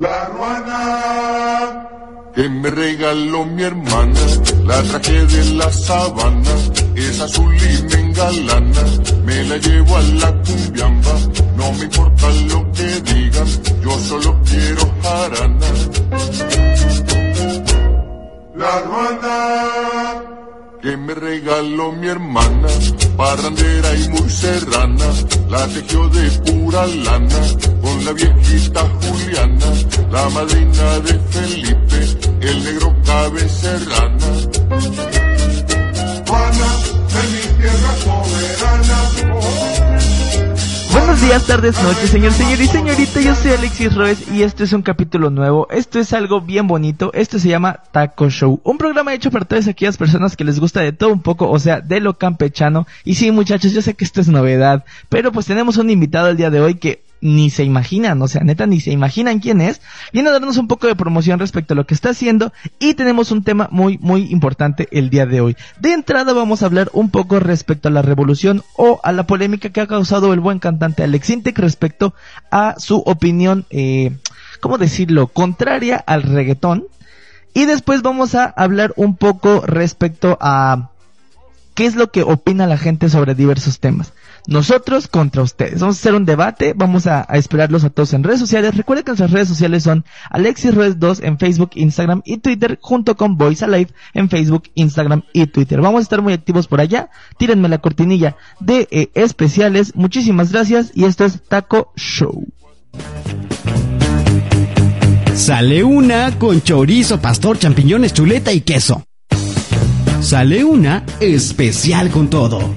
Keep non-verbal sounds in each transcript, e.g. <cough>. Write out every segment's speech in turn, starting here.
La ruana que me regaló mi hermana, la traje de la sabana, es azul y me engalana, me la llevo a la cumbiamba, no me importa lo que digan, yo solo quiero jarana. La ruana que me regaló mi hermana, parrandera y muy serrana, la tejió de pura lana, con la viejita Juliana, la madrina de Felipe, el negro cabe serrana. Juana. Buenos días, tardes, noches, señor, señor y señorita. Yo soy Alexis Roes y este es un capítulo nuevo. Esto es algo bien bonito. Esto se llama Taco Show. Un programa hecho para todas aquellas personas que les gusta de todo un poco, o sea, de lo campechano. Y sí, muchachos, yo sé que esto es novedad, pero pues tenemos un invitado el día de hoy que ni se imaginan, o sea, neta, ni se imaginan quién es, viene a darnos un poco de promoción respecto a lo que está haciendo y tenemos un tema muy, muy importante el día de hoy. De entrada vamos a hablar un poco respecto a la revolución o a la polémica que ha causado el buen cantante Alex Intec respecto a su opinión, eh, ¿cómo decirlo?, contraria al reggaetón. Y después vamos a hablar un poco respecto a qué es lo que opina la gente sobre diversos temas. Nosotros contra ustedes. Vamos a hacer un debate, vamos a, esperarlos a todos en redes sociales. Recuerden que nuestras redes sociales son Alexis 2 en Facebook, Instagram y Twitter, junto con Voice Alive en Facebook, Instagram y Twitter. Vamos a estar muy activos por allá. Tírenme la cortinilla de eh, especiales. Muchísimas gracias y esto es Taco Show. Sale una con chorizo, pastor, champiñones, chuleta y queso. Sale una especial con todo.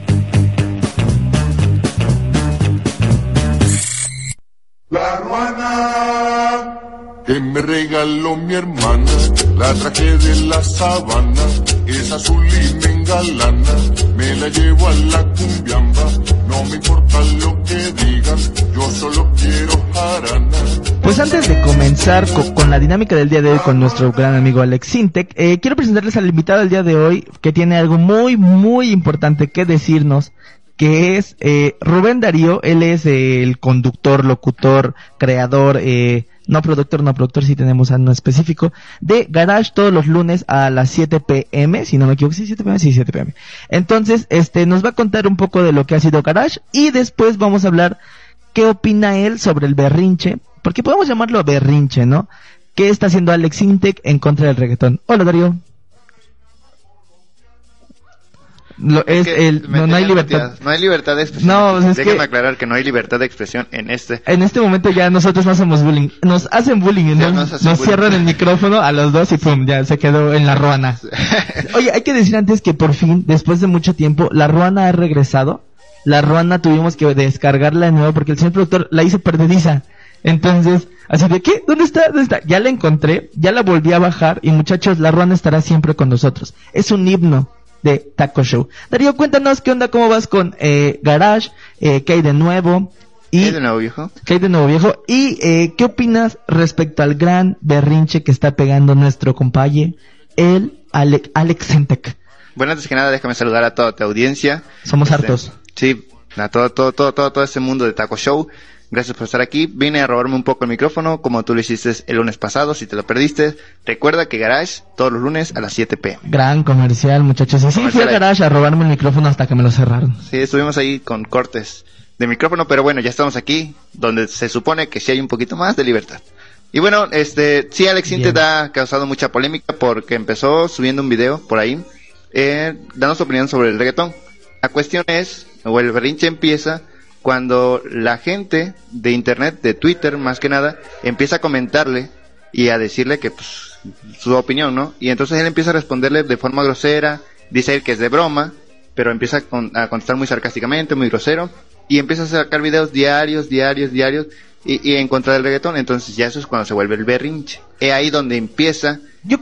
La ruana que me regaló mi hermana, la traje de la sabana, es azul y me engalana, me la llevo a la cumbiamba, no me importa lo que digan, yo solo quiero jarana. Pues antes de comenzar con, la dinámica del día de hoy con nuestro gran amigo Alex Sintec, eh, quiero presentarles al invitado del día de hoy que tiene algo muy, muy importante que decirnos que es eh, Rubén Darío, él es el conductor, locutor, creador, eh, no productor, no productor, si tenemos a uno específico, de Garage todos los lunes a las 7 pm, si no me equivoco, sí, 7 pm, sí, 7 pm. Entonces, este, nos va a contar un poco de lo que ha sido Garage y después vamos a hablar qué opina él sobre el berrinche, porque podemos llamarlo berrinche, ¿no? ¿Qué está haciendo Alex Intec en contra del reggaetón? Hola Darío. Es, el, no, hay libertad. No hay libertad de expresión. No, es aclarar que no hay libertad de expresión en este. En este momento ya nosotros no hacemos bullying. Nos hacen bullying, Nos, cierran el <laughs> micrófono a los dos y pum, ya se quedó en la ruana. <laughs> Oye, hay que decir antes que por fin, después de mucho tiempo, la ruana ha regresado. La ruana tuvimos que descargarla de nuevo porque el señor productor la hizo perdediza. Entonces, así de, ¿qué? ¿Dónde está? ¿Dónde está? Ya la encontré, ya la volví a bajar y muchachos, la ruana estará siempre con nosotros. Es un himno de Taco Show. Darío, cuéntanos qué onda, cómo vas con eh, Garage, eh, qué hay de nuevo. Y, ¿Qué hay de nuevo viejo? ¿Qué hay de nuevo viejo? Y eh, qué opinas respecto al gran berrinche que está pegando nuestro compañero, el Alex Sentec. Bueno, antes que nada, déjame saludar a toda tu audiencia. Somos este, hartos. Sí, a todo, todo, todo, todo, todo ese mundo de Taco Show. Gracias por estar aquí. Vine a robarme un poco el micrófono, como tú lo hiciste el lunes pasado. Si te lo perdiste, recuerda que Garage todos los lunes a las 7 p. Gran comercial, muchachos. Sí, fui a Garage a robarme el micrófono hasta que me lo cerraron. Sí, estuvimos ahí con cortes de micrófono, pero bueno, ya estamos aquí, donde se supone que sí hay un poquito más de libertad. Y bueno, este, sí, Alex Intec ha causado mucha polémica porque empezó subiendo un video por ahí, eh, dando su opinión sobre el reggaetón. La cuestión es, o el berrinche empieza cuando la gente de internet, de Twitter más que nada, empieza a comentarle y a decirle que pues, su opinión, ¿no? Y entonces él empieza a responderle de forma grosera, dice él que es de broma, pero empieza a, contestar muy sarcásticamente, muy grosero, y empieza a sacar videos diarios, diarios, diarios, y, y en contra del reggaetón. Entonces ya eso es cuando se vuelve el berrinche. Es ahí donde empieza yo,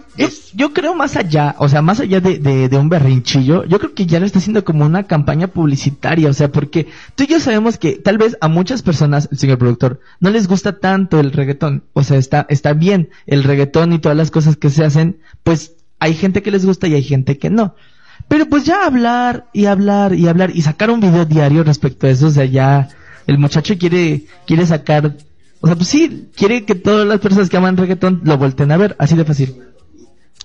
yo, creo más allá, o sea, más allá de, de, un berrinchillo, yo creo que ya lo está haciendo como una campaña publicitaria, o sea, porque tú y yo sabemos que tal vez a muchas personas, el señor productor, no les gusta tanto el reggaetón, o sea, está, está bien el reggaetón y todas las cosas que se hacen, pues hay gente que les gusta y hay gente que no. Pero pues ya hablar y hablar y hablar y sacar un video diario respecto a eso, o sea, ya el muchacho quiere, quiere sacar O sea, pues sí, quiere que todas las personas que aman reggaetón lo volten a ver, así de fácil.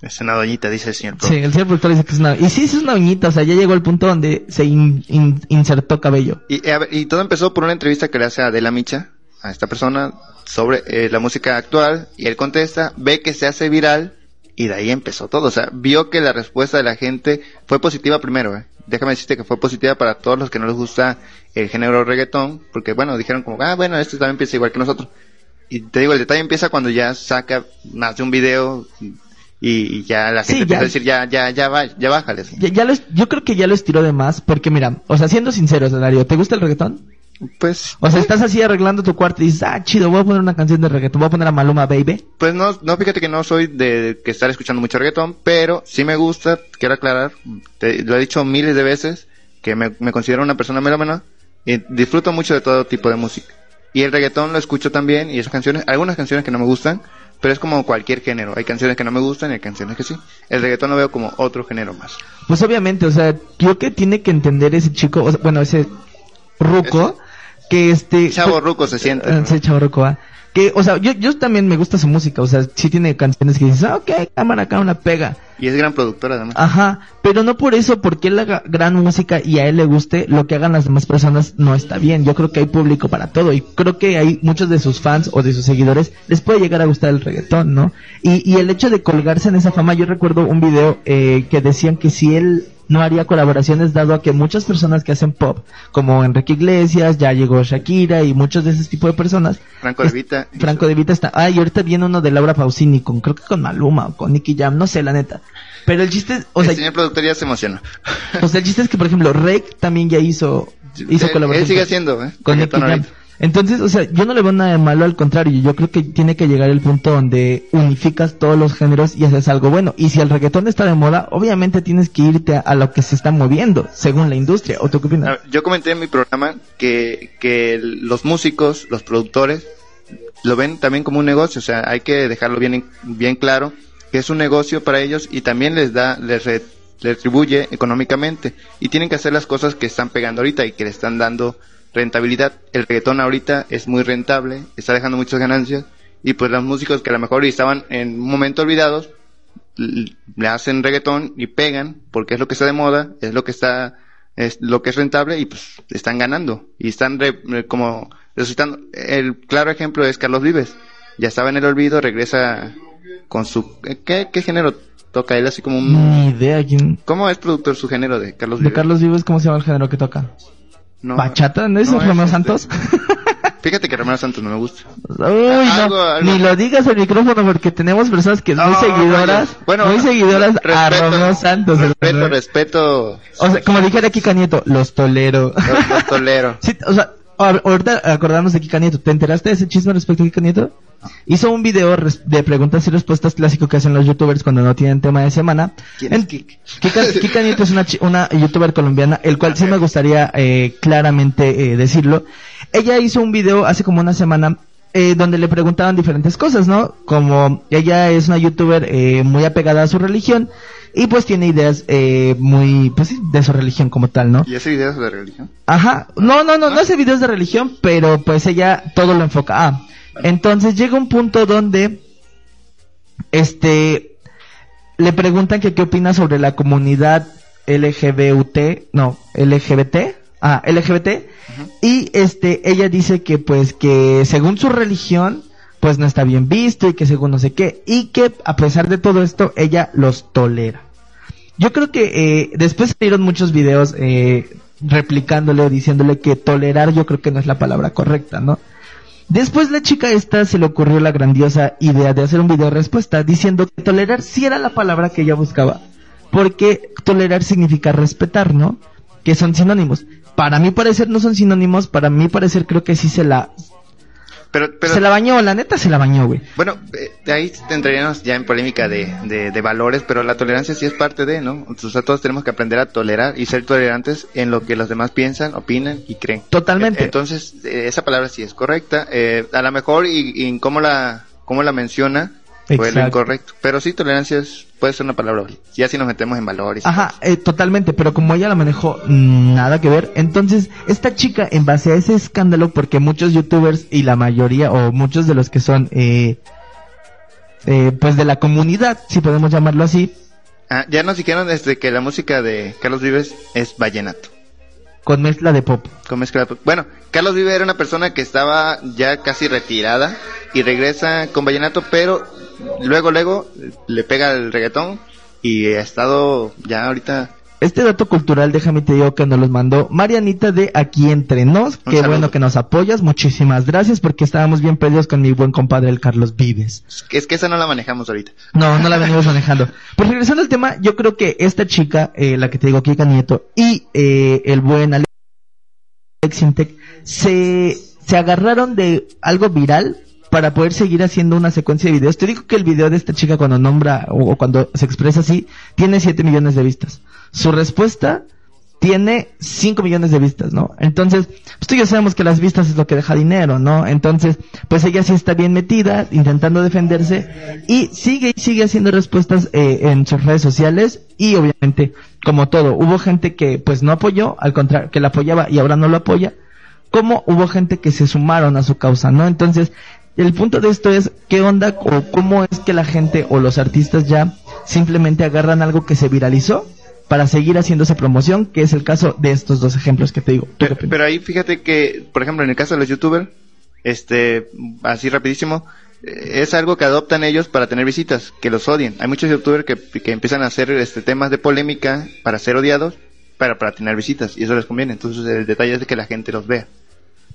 Es una doñita, dice el señor. Sí, el señor productor dice que es una... Y sí, es una doñita, o sea, ya llegó al punto donde se in- in- insertó cabello. Y, a ver, y todo empezó por una entrevista que le hace a Adela Micha, a esta persona, sobre eh, la música actual, y él contesta, ve que se hace viral, y de ahí empezó todo. O sea, vio que la respuesta de la gente fue positiva primero, eh. Déjame decirte que fue positiva para todos los que no les gusta el género reggaetón, porque bueno, dijeron como, ah, bueno, este también empieza igual que nosotros. Y te digo, el detalle empieza cuando ya saca más de un video y, y ya la Sí, gente ya. empieza a decir, ya, ya, ya, va, ya bájales. Ya, ya lo yo creo que ya lo estiró de más, porque mira, o sea, siendo sinceros, Dario, ¿te gusta el reggaetón? Pues, O sea, estás así arreglando tu cuarto y dices, ah, chido, voy a poner una canción de reggaetón, voy a poner a Maluma Baby. Pues no, no, fíjate que no soy de que estar escuchando mucho reggaetón, pero sí me gusta, quiero aclarar, te- lo he dicho miles de veces, que me, me considero una persona melómana y disfruto mucho de todo tipo de música. Y el reggaetón lo escucho también y esas canciones, algunas canciones que no me gustan, pero es como cualquier género. Hay canciones que no me gustan y hay canciones que sí. El reggaetón lo veo como otro género más. Pues obviamente, o sea, creo que tiene que entender ese chico, o sea, bueno, ese ruco, que este... Chavo ruco se siente. Ah, ¿no? Sí, chavo ruco, ah. Que, o sea, yo, yo también me gusta su música, o sea, sí tiene canciones que dices, ah, ok, cámara una pega. Y es gran productor además. Ajá, pero no por eso, porque él haga gran música y a él le guste, lo que hagan las demás personas no está bien. Yo creo que hay público para todo y creo que hay muchos de sus fans o de sus seguidores les puede llegar a gustar el reggaetón, ¿no? Y, y el hecho de colgarse en esa fama, yo recuerdo un video eh, que decían que si él no haría colaboraciones dado a que muchas personas que hacen pop, como Enrique Iglesias, ya llegó Shakira y muchos de ese tipo de personas, Franco de Vita. Franco de Vita está. Ah, y ahorita viene uno de Laura Pausini con, creo que con Maluma o con Nicky Jam, no sé, la neta. Pero el chiste, es- o el sea, señor productor ya se emocionó. o sea, el chiste es que, por ejemplo, Rake también ya hizo, hizo Él- colaboración. Él sigue con- haciendo, ¿eh? con Nicky Jam. ahorita. Entonces, o sea, yo no le veo nada de malo, al contrario, yo creo que tiene que llegar el punto donde unificas todos los géneros y haces algo bueno. Y si el reggaetón está de moda, obviamente tienes que irte a, lo que se está moviendo, según la industria. ¿O tú qué opinas? ver, Yo comenté en mi programa que, que los músicos, los productores, lo ven también como un negocio, o sea, hay que dejarlo bien, bien claro que es un negocio para ellos y también les da, les les retribuye económicamente y tienen que hacer las cosas que están pegando ahorita y que le están dando rentabilidad. El reggaetón ahorita es muy rentable, está dejando muchas ganancias y pues los músicos que a lo mejor estaban en un momento olvidados le hacen reggaetón y pegan porque es lo que está de moda, es lo que está es lo que es rentable y pues están ganando y están re- como resucitando. El claro ejemplo es Carlos Vives. Ya estaba en el olvido, regresa con su ¿qué, qué género toca él así como un Ni idea quién. ¿Cómo es productor su género de Carlos De Vives? Carlos Vives, ¿cómo se llama el género que toca? No. ¿Bachata? ¿No es No, Romeo este- Santos? <laughs> Fíjate que Romero Santos no me gusta. Uy, no, Algo- algo- ni lo digas al micrófono porque tenemos personas que muy No, seguidoras. Bueno, muy seguidoras a respeto, Romeo Santos. Respeto, respeto. O sea, como dijera Kika Nieto, los tolero. Los, los tolero. <laughs> Sí, o sea, a- ahorita acordamos de Kika Nieto. ¿Te enteraste de ese chisme respecto a Kika Nieto? Hizo un video de preguntas y respuestas clásico que hacen los youtubers cuando no tienen tema de semana. ¿Quién es Kik? Kika, <laughs> Kika Nieto es una youtuber colombiana, el cual sí me gustaría eh, claramente eh, decirlo. Ella hizo un video hace como una semana eh, donde le preguntaban diferentes cosas, ¿no? Como ella es una youtuber eh, muy apegada a su religión y pues tiene ideas eh, muy, pues sí, de su religión como tal, ¿no? ¿Y ese video es de religión? Ajá, no, no, no, no hace videos de religión, pero pues ella todo lo enfoca. Ah, entonces llega un punto donde, este, le preguntan que qué opina sobre la comunidad LGBT, no, LGBT, ah, LGBT, y este, ella dice que pues que según su religión, pues no está bien visto y que según no sé qué, y que a pesar de todo esto, ella los tolera. Yo creo que eh, después salieron muchos videos eh, replicándole o diciéndole que tolerar yo creo que no es la palabra correcta, ¿no? Después la chica esta se le ocurrió la grandiosa idea de hacer un video respuesta diciendo que tolerar sí era la palabra que ella buscaba, porque tolerar significa respetar, ¿no? Que son sinónimos. Para mi parecer no son sinónimos, para mi parecer creo que sí se la, Pero, pero se la bañó, la neta se la bañó, güey. bueno, eh, ahí entraríamos ya en polémica de, de, de valores, pero la tolerancia sí es parte de, ¿no? O sea, todos tenemos que aprender a tolerar y ser tolerantes en lo que los demás piensan, opinan y creen. Totalmente. Eh, Entonces, eh, esa palabra sí es correcta. Eh, a lo mejor, y, y cómo la, cómo la menciona, fue lo incorrecto. Pero sí, tolerancia puede ser una palabra Ya si nos metemos en valores. Ajá, eh, totalmente, pero como ella la manejó, mm, nada que ver. Entonces, esta chica, en base a ese escándalo, porque muchos youtubers y la mayoría, o muchos de los que son, eh, eh, pues de la comunidad, si podemos llamarlo así. Ah, ya nos dijeron desde que la música de Carlos Vives es vallenato. Con mezcla de pop. Con mezcla de pop. Bueno, Carlos Vives era una persona que estaba ya casi retirada y regresa con vallenato, pero luego, luego le pega el reggaetón y ha estado ya ahorita este dato cultural, déjame te digo que nos los mandó Marianita de Aquí Entre Nos. Qué bueno que nos apoyas. Muchísimas gracias porque estábamos bien perdidos con mi buen compadre el Carlos Vives. Es que esa no la manejamos ahorita. No, no la <laughs> venimos manejando. Pues regresando al tema, yo creo que esta chica, eh, la que te digo, Kika Nieto, y eh, el buen Alex Intec, se, se agarraron de algo viral para poder seguir haciendo una secuencia de videos. Te digo que el video de esta chica cuando nombra o, cuando se expresa así, tiene 7 millones de vistas. Su respuesta tiene 5 millones de vistas, ¿no? Entonces, pues tú ya sabemos que las vistas es lo que deja dinero, ¿no? Entonces, pues ella sí está bien metida, intentando defenderse y sigue y sigue haciendo respuestas eh, en sus redes sociales y obviamente, como todo, hubo gente que pues no apoyó, al contrario, que la apoyaba y ahora no lo apoya, como hubo gente que se sumaron a su causa, ¿no? Entonces, el punto de esto es qué onda o cómo es que la gente o los artistas ya simplemente agarran algo que se viralizó para seguir haciendo esa promoción, que es el caso de estos dos ejemplos que te digo. Pero, ahí fíjate que, por ejemplo, en el caso de los youtubers, este, así rapidísimo, eh, es algo que adoptan ellos para tener visitas, que los odien. Hay muchos youtubers que, que empiezan a hacer este temas de polémica para ser odiados, para, para tener visitas, y eso les conviene. Entonces el detalle es de que la gente los vea.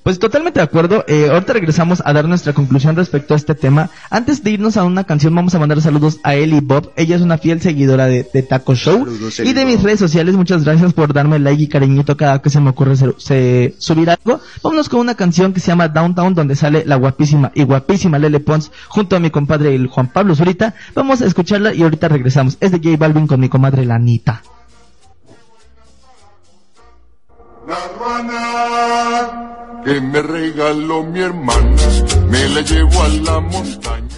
Pues totalmente de acuerdo. Eh, ahorita regresamos a dar nuestra conclusión respecto a este tema. Antes de irnos a una canción, vamos a mandar saludos a Ellie Bob. Ella es una fiel seguidora de, Taco Show. y de mis redes sociales, muchas gracias por darme like y cariñito cada que se me ocurre subir algo. Vámonos con una canción que se llama Downtown, donde sale la guapísima y guapísima Lele Pons junto a mi compadre el Juan Pablo Zurita. Vamos a escucharla y ahorita regresamos. Es de J Balvin con mi comadre la Anita. La que me regaló mi hermana, me la llevo a la montaña.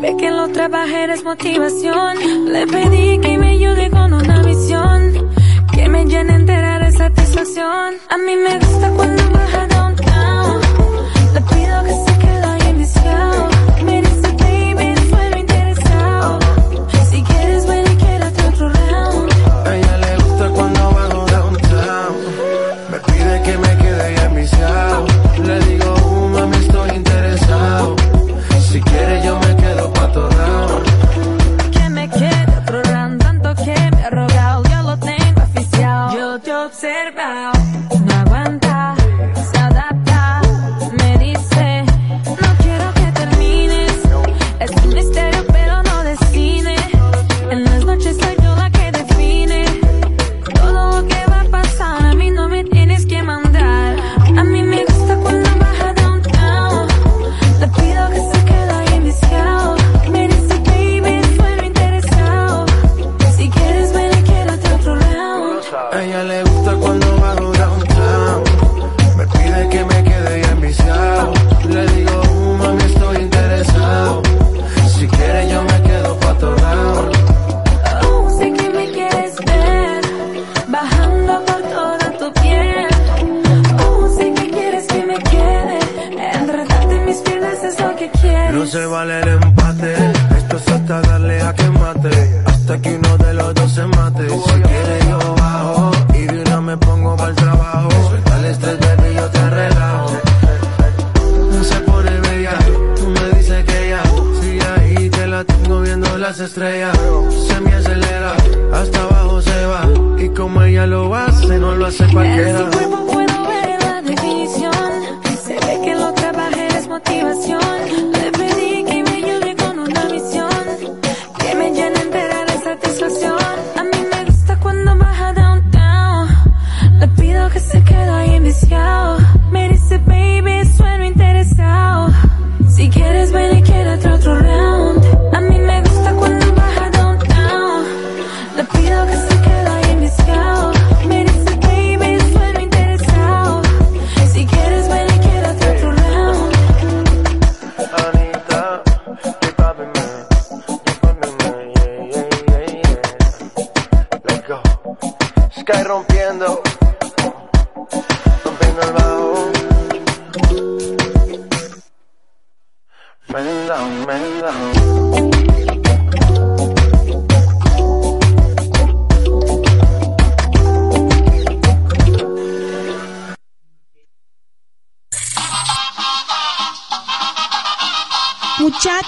Ve que lo trabajar es motivación. Le pedí que me Llene entera de satisfacción. A mí me gusta cuando baja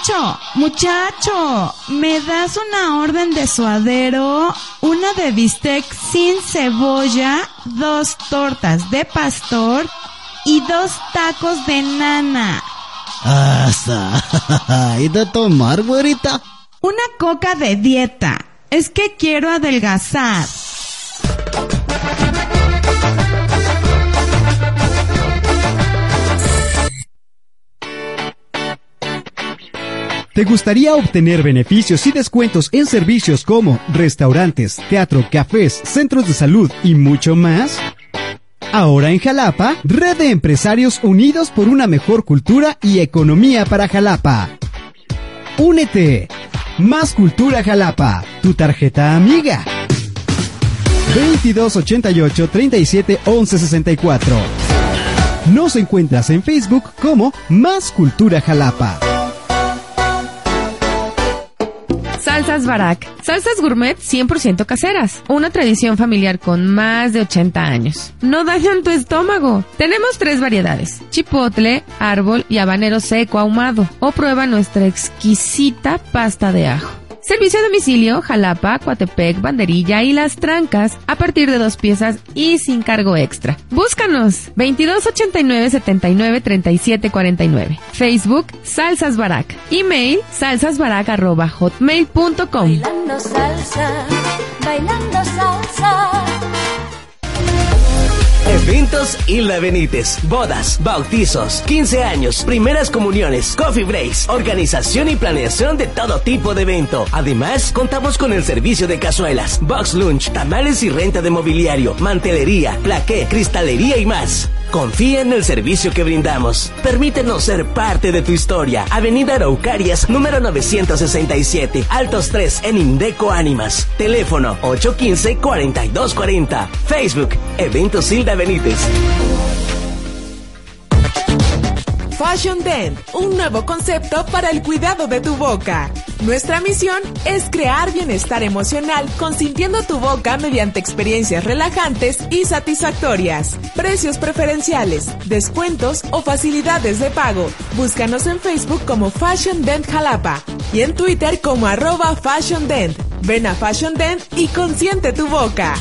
Muchacho, muchacho, ¿me das una orden de suadero? Una de bistec sin cebolla, dos tortas de pastor y dos tacos de nana. Hasta. <laughs> ¿Y de tomar, güerita? Una coca de dieta. Es que quiero adelgazar. ¿Te gustaría obtener beneficios y descuentos en servicios como restaurantes, teatro, cafés, centros de salud y mucho más? Ahora en Jalapa, Red de Empresarios Unidos por una mejor cultura y economía para Jalapa. Únete. Más Cultura Jalapa, tu tarjeta amiga. 2288 37 11 64. Nos encuentras en Facebook como Más Cultura Jalapa. Salsas Barak. Salsas gourmet 100% caseras. Una tradición familiar con más de 80 años. No dañan tu estómago. Tenemos tres variedades. Chipotle, árbol y habanero seco ahumado. O prueba nuestra exquisita pasta de ajo. Servicio a domicilio, Jalapa, Coatepec, Banderilla y Las Trancas a partir de dos piezas y sin cargo extra. Búscanos 2289 79 37 49. Facebook Salsas Barak. Email salsasbarak@hotmail.com. Bailando salsa, bailando salsa. Eventos Isla Benítez, bodas, bautizos, 15 años, primeras comuniones, coffee breaks, organización y planeación de todo tipo de evento. Además, contamos con el servicio de cazuelas, box lunch, tamales y renta de mobiliario, mantelería, plaqué, cristalería y más. Confía en el servicio que brindamos. Permítenos ser parte de tu historia. Avenida Araucarias, número 967, Altos 3, en Indeco Ánimas. Teléfono 815-4240. Facebook, Eventos Hilda Benítez. Fashion Dent, un nuevo concepto para el cuidado de tu boca. Nuestra misión es crear bienestar emocional consintiendo tu boca mediante experiencias relajantes y satisfactorias. Precios preferenciales, descuentos o facilidades de pago. Búscanos en Facebook como Fashion Dent Jalapa y en Twitter como arroba Fashion Dent. Ven a Fashion Dent y consiente tu boca.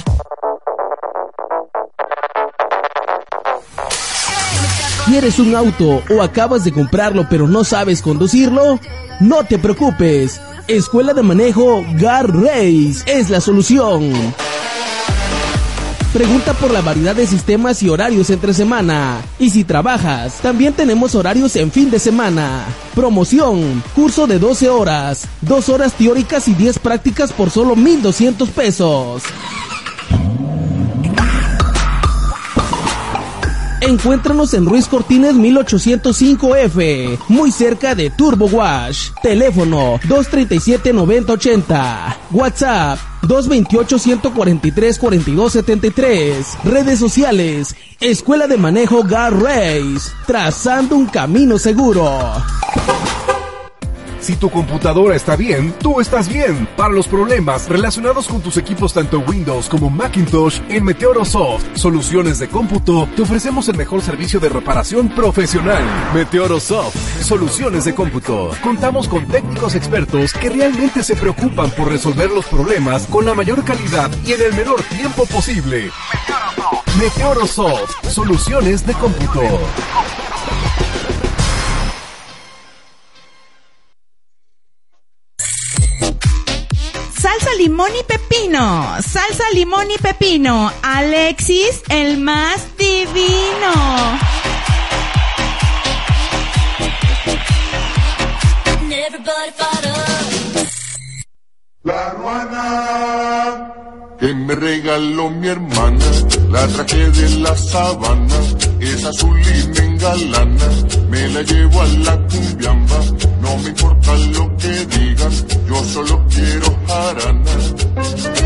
¿Quieres un auto o acabas de comprarlo pero no sabes conducirlo? No te preocupes. Escuela de Manejo Gar Race es la solución. Pregunta por la variedad de sistemas y horarios entre semana. Y si trabajas, también tenemos horarios en fin de semana. Promoción, curso de 12 horas, 2 horas teóricas y 10 prácticas por solo 1.200 pesos. Encuéntranos en Ruiz Cortines 1805F, muy cerca de Turbo Wash. Teléfono 237-9080. WhatsApp 228-143-4273. Redes sociales. Escuela de Manejo Gar Race. Trazando un camino seguro. Si tu computadora está bien, tú estás bien. Para los problemas relacionados con tus equipos tanto Windows como Macintosh, en Meteorosoft, soluciones de cómputo, te ofrecemos el mejor servicio de reparación profesional. Meteorosoft, soluciones de cómputo. Contamos con técnicos expertos que realmente se preocupan por resolver los problemas con la mayor calidad y en el menor tiempo posible. Meteorosoft, soluciones de cómputo. Limón y pepino. Salsa limón y pepino. Alexis, el más divino. La ruana que me regaló mi hermana, la traje de la sabana, es azul y me engalana, me la llevo a la cumbiamba, no me importa lo que digan, yo solo quiero jarana.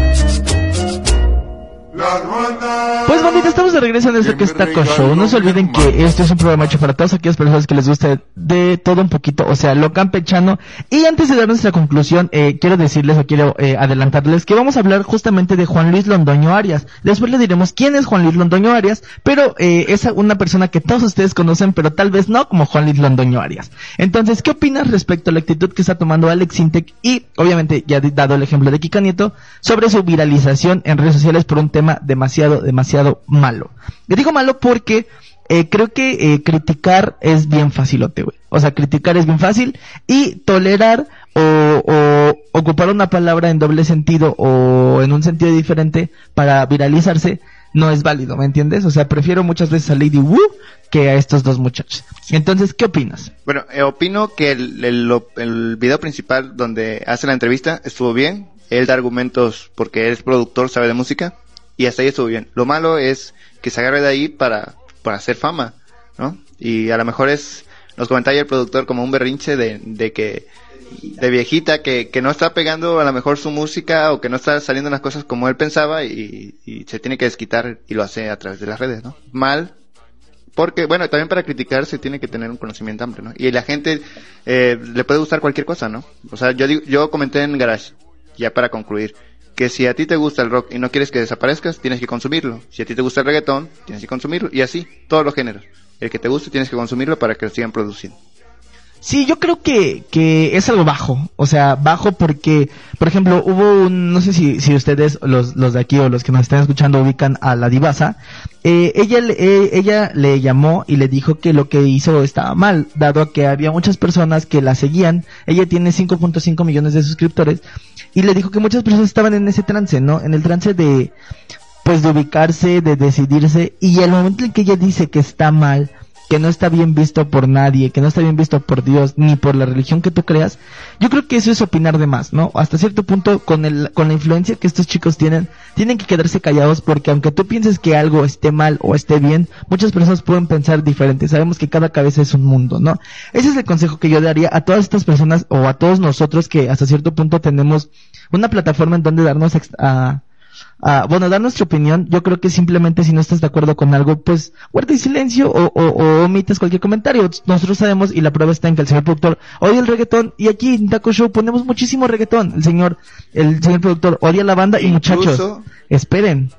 Pues bonito, estamos de regreso en esto que es Taco Show. No se olviden que este es un programa hecho para todas aquellas personas que les guste de todo un poquito, o sea, lo campechano. Y antes de dar nuestra conclusión, eh, quiero decirles o quiero eh, adelantarles que vamos a hablar justamente de Juan Luis Londoño Arias. Después le diremos quién es Juan Luis Londoño Arias, pero eh, es una persona que todos ustedes conocen, pero tal vez no como Juan Luis Londoño Arias. Entonces, ¿qué opinas respecto a la actitud que está tomando Alex Intec y, obviamente, ya dado el ejemplo de Kika Nieto, sobre su viralización en redes sociales por un tema demasiado, demasiado malo? Le digo malo porque eh, creo que eh, criticar es bien facilote, güey. O sea, criticar es bien fácil y tolerar o, o ocupar una palabra en doble sentido o en un sentido diferente para viralizarse no es válido, ¿me entiendes? O sea, prefiero muchas veces a Lady Wu que a estos dos muchachos. Entonces, ¿qué opinas? Bueno, eh, opino que el, el, el video principal donde hace la entrevista estuvo bien. Él da argumentos porque él es productor, sabe de música. Y hasta ahí estuvo bien. Lo malo es que se agarre de ahí para, para hacer fama, ¿no? Y a lo mejor es los comentarios del productor como un berrinche de, de que de viejita que, que no está pegando a lo mejor su música o que no está saliendo las cosas como él pensaba y, y se tiene que desquitar y lo hace a través de las redes, ¿no? Mal, porque, bueno, también para criticar se tiene que tener un conocimiento amplio, ¿no? Y la gente eh, le puede gustar cualquier cosa, ¿no? O sea, yo digo, yo comenté en Garage, ya para concluir, que si a ti te gusta el rock y no quieres que desaparezcas, tienes que consumirlo. Si a ti te gusta el reggaetón, tienes que consumirlo. Y así, todos los géneros. El que te guste, tienes que consumirlo para que lo sigan produciendo. Sí, yo creo que, que es algo bajo. O sea, bajo porque, por ejemplo, hubo un, no sé si, si ustedes, los, los de aquí o los que nos están escuchando, ubican a la divasa. Eh, ella, eh, ella le llamó y le dijo que lo que hizo estaba mal, dado que había muchas personas que la seguían. Ella tiene 5.5 millones de suscriptores. Y le dijo que muchas personas estaban en ese trance, ¿no? En el trance de, pues de ubicarse, de decidirse. Y el momento en que ella dice que está mal, que no está bien visto por nadie, que no está bien visto por Dios, ni por la religión que tú creas, yo creo que eso es opinar de más, ¿no? Hasta cierto punto, con, el, con la influencia que estos chicos tienen, tienen que quedarse callados porque aunque tú pienses que algo esté mal o esté bien, muchas personas pueden pensar diferente. Sabemos que cada cabeza es un mundo, ¿no? Ese es el consejo que yo daría a todas estas personas o a todos nosotros que hasta cierto punto tenemos una plataforma en donde darnos a, a, bueno, dar nuestra opinión. Yo creo que simplemente si no estás de acuerdo con algo, pues guarda silencio o, o, o omites cualquier comentario. Nosotros sabemos y la prueba está en que el señor productor odia el reggaetón y aquí en Taco Show ponemos muchísimo reggaetón. El señor, el señor productor odia la banda y muchachos, esperen.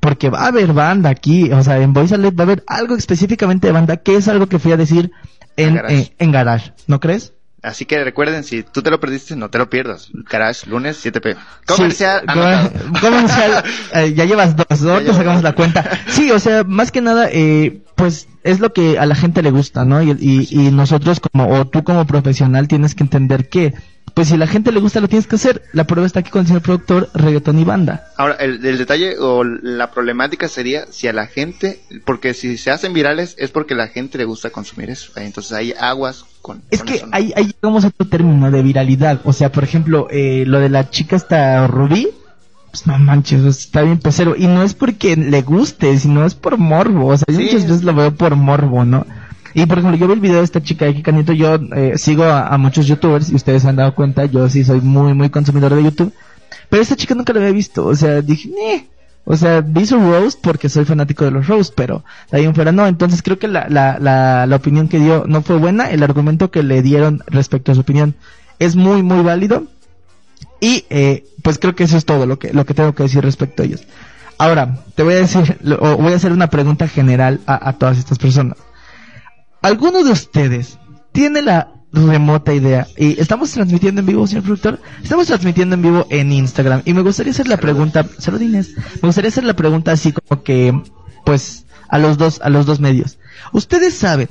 Porque va a haber banda aquí, o sea, en Voice Alert va a haber algo específicamente de banda, que es algo que fui a decir en, En Garage. eh, en Garage, ¿no crees? Así que recuerden, si tú te lo perdiste, no te lo pierdas. Garage, lunes, 7 pm. Sí, Comercial, <laughs> comercial, eh, ya llevas dos, ¿no? Te sacamos la cuenta. Sí, o sea, más que nada, eh, pues es lo que a la gente le gusta, ¿no? Y, y, y nosotros como, o tú como profesional tienes que entender que, pues si a la gente le gusta lo tienes que hacer. La prueba está aquí con el señor productor, reggaetón y banda. Ahora, el, el detalle o la problemática sería si a la gente, porque si se hacen virales es porque a la gente le gusta consumir eso. Entonces hay aguas con... Es con que eso, ¿no? ahí, ahí llegamos a otro término de viralidad. O sea, por ejemplo, eh, lo de la chica esta Rubí, pues no manches, está bien pesero. Y no es porque le guste, sino es por morbo. O sea, yo Sí. muchas veces lo veo por morbo, ¿no? Y por ejemplo, yo vi el video de esta chica de Kika yo eh, sigo a, muchos youtubers y ustedes se han dado cuenta, yo sí soy muy, muy consumidor de YouTube. Pero esta chica nunca la había visto, o sea, dije, "Neh". O sea, vi su roast porque soy fanático de los roast, pero de ahí en fuera no. Entonces creo que la, la, la, la opinión que dio no fue buena. El argumento que le dieron respecto a su opinión es muy, muy válido. Y eh, pues creo que eso es todo lo que, lo que tengo que decir respecto a ellos. Ahora, te voy a decir, o voy a hacer una pregunta general a, a todas estas personas. ¿Alguno de ustedes tiene la remota idea? Y estamos transmitiendo en vivo, señor productor. Estamos transmitiendo en vivo en Instagram. Y me gustaría hacer la pregunta, salud Inés. Me gustaría hacer la pregunta así como que, pues, a los dos, a los dos medios. ¿Ustedes saben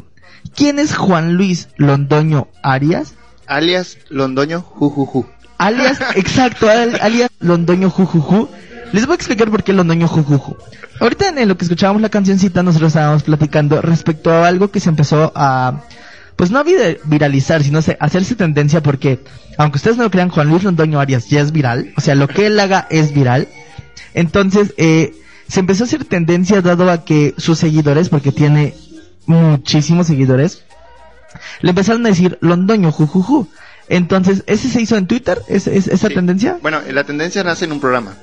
quién es Juan Luis Londoño Arias? Alias Londoño Jujuju. Alias, <laughs> exacto, al- alias Londoño Jujuju. Les voy a explicar por qué Londoño Jujuju. Ahorita en lo que escuchábamos la cancioncita nosotros estábamos platicando respecto a algo que se empezó a, pues no a vira- viralizar, sino hacerse tendencia porque, aunque ustedes no lo crean, Juan Luis Londoño Arias ya es viral. O sea, lo que él haga es viral. Entonces, eh, se empezó a hacer tendencia dado a que sus seguidores, porque tiene muchísimos seguidores, le empezaron a decir Londoño Jujuju. Entonces, ¿ese se hizo en Twitter? ¿Es, es- esa Sí. tendencia? Bueno, la tendencia nace en un programa.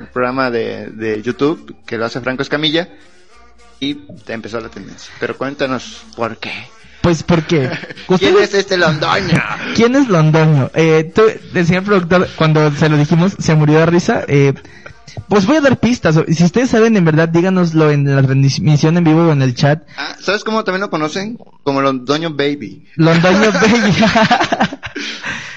El programa de, de YouTube que lo hace Franco Escamilla y te empezó la tendencia. Pero cuéntanos por qué. Pues porque... <laughs> ¿Quién es este Londoño? <laughs> ¿Quién es Londoño? Eh, tú, el señor productor, cuando se lo dijimos, se murió de risa. Eh, pues voy a dar pistas. Si ustedes saben, en verdad, díganoslo en la transmisión en vivo o en el chat. Ah, ¿Sabes cómo también lo conocen? Como Londoño Baby. Londoño <laughs> Baby.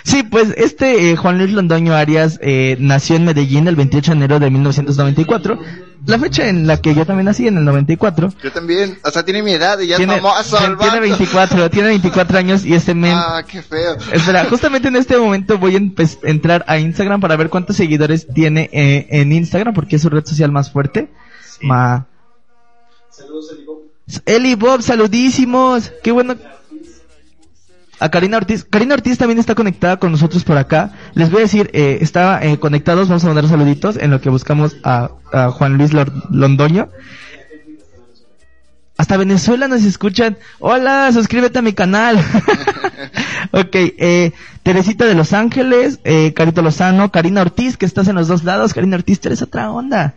Sí, pues este eh, Juan Luis Londoño Arias eh, nació en Medellín el 28 de enero de 1994. La fecha en la que yo también nací, en el 94. Yo también. O sea, tiene mi edad y ya Tiene, es famoso. el tiene vato. 24, tiene 24 años y este men... Ah, qué feo. Espera, <laughs> justamente en este momento voy a entrar a Instagram para ver cuántos seguidores tiene eh, en Instagram, porque es su red social más fuerte. Ma... Eli Bob, saludísimos. Qué bueno. A Karina Ortiz. Karina Ortiz también está conectada con nosotros por acá. Les voy a decir, eh, está eh, conectados, vamos a mandar saluditos en lo que buscamos a, Juan Luis Londoño. Hasta Venezuela nos escuchan. Hola, suscríbete a mi canal. <laughs> ok, eh, Teresita de Los Ángeles, eh, Carito Lozano, Karina Ortiz, que estás en los dos lados. Karina Ortiz, eres otra onda.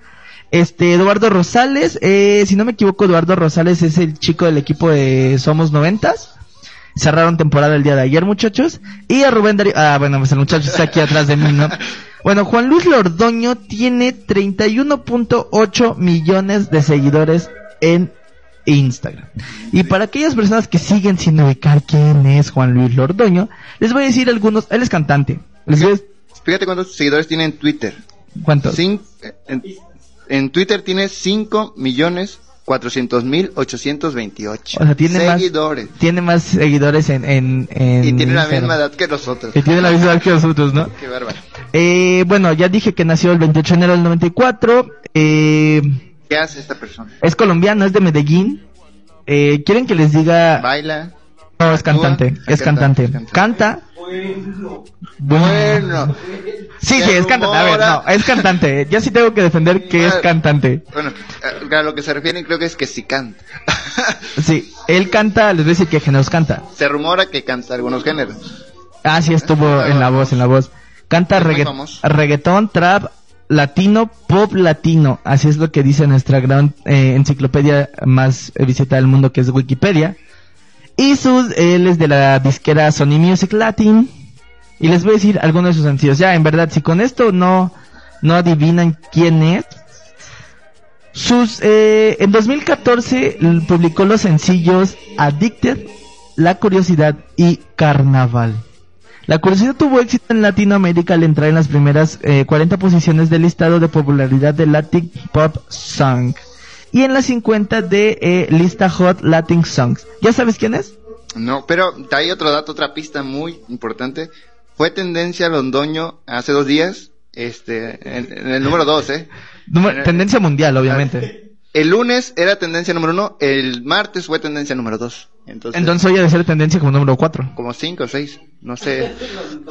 Este, Eduardo Rosales, eh, si no me equivoco, Eduardo Rosales es el chico del equipo de Somos Noventas. Cerraron temporada el día de ayer, muchachos. Y a Rubén Darío, ah, bueno, pues el muchacho está aquí atrás de mí, ¿no? <laughs> Bueno, Juan Luis Lordoño tiene 31.8 millones de seguidores en Instagram. Y para aquellas personas que siguen sin ubicar quién es Juan Luis Lordoño, les voy a decir algunos, él es cantante. Les voy a- Fíjate cuántos seguidores tiene en Twitter. ¿Cuántos? Cin- en, en Twitter tiene 5 millones 400 mil 828 O sea, tiene más, seguidores. tiene más seguidores en, en, en Y tiene la Instagram. misma edad que nosotros. Y tiene la misma edad que nosotros, ¿no? Qué bárbaro. Eh, bueno, ya dije que nació el 28 de enero del 94. Eh, ¿Qué hace esta persona? es colombiano, es de Medellín. Eh, ¿Quieren que les diga? Baila. No, es cantante, es canta, cantante. canta. Bueno. Sí, sí, es cantante. A ver, no, es cantante. Yo sí tengo que defender que es cantante. Bueno, a a lo que se refieren creo que es que sí canta. <laughs> Sí, él canta, les voy a decir qué géneros canta. Se rumora que canta algunos géneros. Ah, sí, estuvo en la voz, en la voz. Canta regga- reggaetón, trap, latino, pop latino. Así es lo que dice nuestra gran eh, enciclopedia más eh, visitada del mundo, que es Wikipedia. Y sus, él es de la disquera Sony Music Latin. Y les voy a decir algunos de sus sencillos. Ya, en verdad, si con esto no, no adivinan quién es. Sus, eh, en 2014 l- publicó los sencillos Addicted, La Curiosidad y Carnaval. La curiosidad tuvo éxito en Latinoamérica al entrar en las primeras eh, 40 posiciones del listado de popularidad de Latin Pop Song y en las 50 de eh, lista Hot Latin Songs. ¿Ya sabes quién es? No, pero hay otro dato, otra pista muy importante. Fue tendencia Londoño hace dos días, este, en, en el número dos, ¿eh? <laughs> Número- tendencia mundial, obviamente. El lunes era tendencia número uno, el martes fue tendencia número dos. Entonces, Entonces hoy ha de ser tendencia como número 4. como cinco o seis, no sé.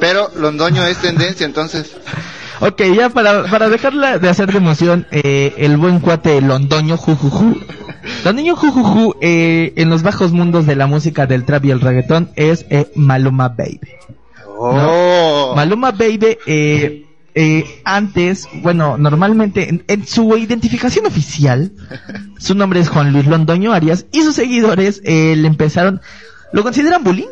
Pero Londoño es tendencia, entonces. <laughs> Ok, ya para, para dejarla de hacer de emoción, eh, el buen cuate Londoño Jujuju. Londoño Jujuju, eh, en los bajos mundos de la música del trap y el reggaetón, es eh, Maluma Baby. Oh. Maluma Baby, eh, eh, antes, bueno, normalmente en, en su identificación oficial, su nombre es Juan Luis Londoño Arias y sus seguidores eh, le empezaron, ¿lo consideran bullying?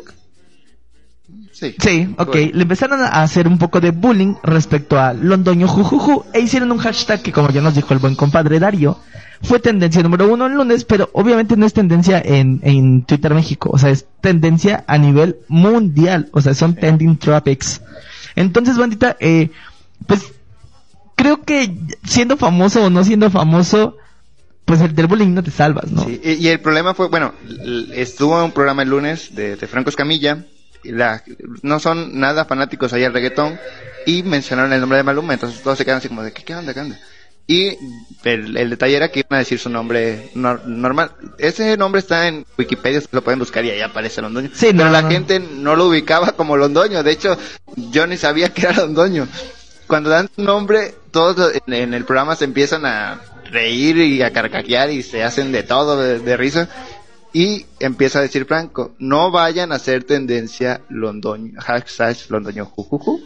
Sí. Sí, ok. Bueno. Le empezaron a hacer un poco de bullying respecto a Londoño Jujuju e hicieron un hashtag que, como ya nos dijo el buen compadre Dario, fue tendencia número uno el lunes, pero obviamente no es tendencia en, en Twitter México, o sea, es tendencia a nivel mundial, o sea, son trending topics. Entonces, bandita, eh, pues creo que siendo famoso o no siendo famoso, pues el del bullying no te salvas, ¿no? Sí, y, y el problema fue, bueno, estuvo en un programa el lunes de, de Franco Escamilla, la, no son nada fanáticos ahí al reggaetón, y mencionaron el nombre de Maluma, entonces todos se quedan así como de, ¿qué, qué onda, qué onda? Y el, el detalle era que iban a decir su nombre nor- normal. Ese nombre está en Wikipedia, lo pueden buscar y ahí aparece Londoño. Sí, Pero la no. gente no lo ubicaba como Londoño. De hecho, yo ni sabía que era Londoño. Cuando dan su nombre, todos en, en el programa se empiezan a reír y a carcajear y se hacen de todo, de, de risa. Y empieza a decir Franco, no vayan a hacer tendencia Londoño, hashtag Londoño jujuju.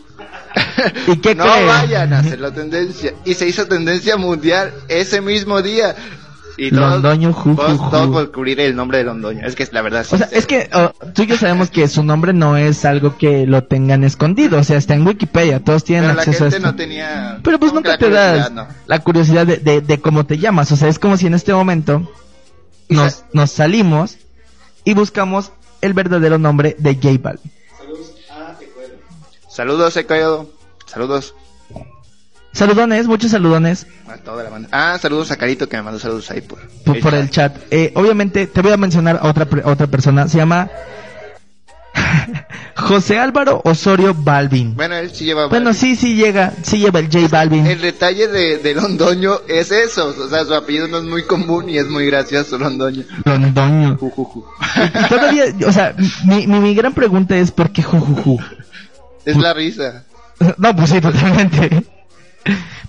<laughs> ¿Y qué <laughs> no creen? vayan a hacerlo tendencia. Y se hizo tendencia mundial ese mismo día. Y todos, Londoño, ju, todos- ju, todos ju. por cubrir el nombre de Londoño. Es que la verdad sí. O sea, es que oh, tú y yo sabemos que su nombre no es algo que lo tengan escondido, o sea, está en Wikipedia, todos tienen Pero la acceso a esto. no tenía. Pero pues nunca la te das no. la curiosidad de, de, de cómo te llamas, o sea, es como si en este momento nos, nos salimos y buscamos el verdadero nombre de J Balvin. Saludos, Ecoyodo. Saludos Saludones, muchos saludones a toda la banda. Ah, saludos a Carito que me mandó saludos ahí por. por, por el chat. Eh, obviamente te voy a mencionar a otra, per- otra persona, se llama José Álvaro Osorio Balvin. Bueno, él sí lleva. Bueno, sí, sí llega, sí lleva el J Balvin. El detalle de, de Londoño es eso. O sea, su apellido no es muy común y es muy gracioso, Londoño. Londoño. Y todavía, o sea, mi, mi, mi gran pregunta es ¿por qué jujuju? Es la risa. No, pues sí, totalmente.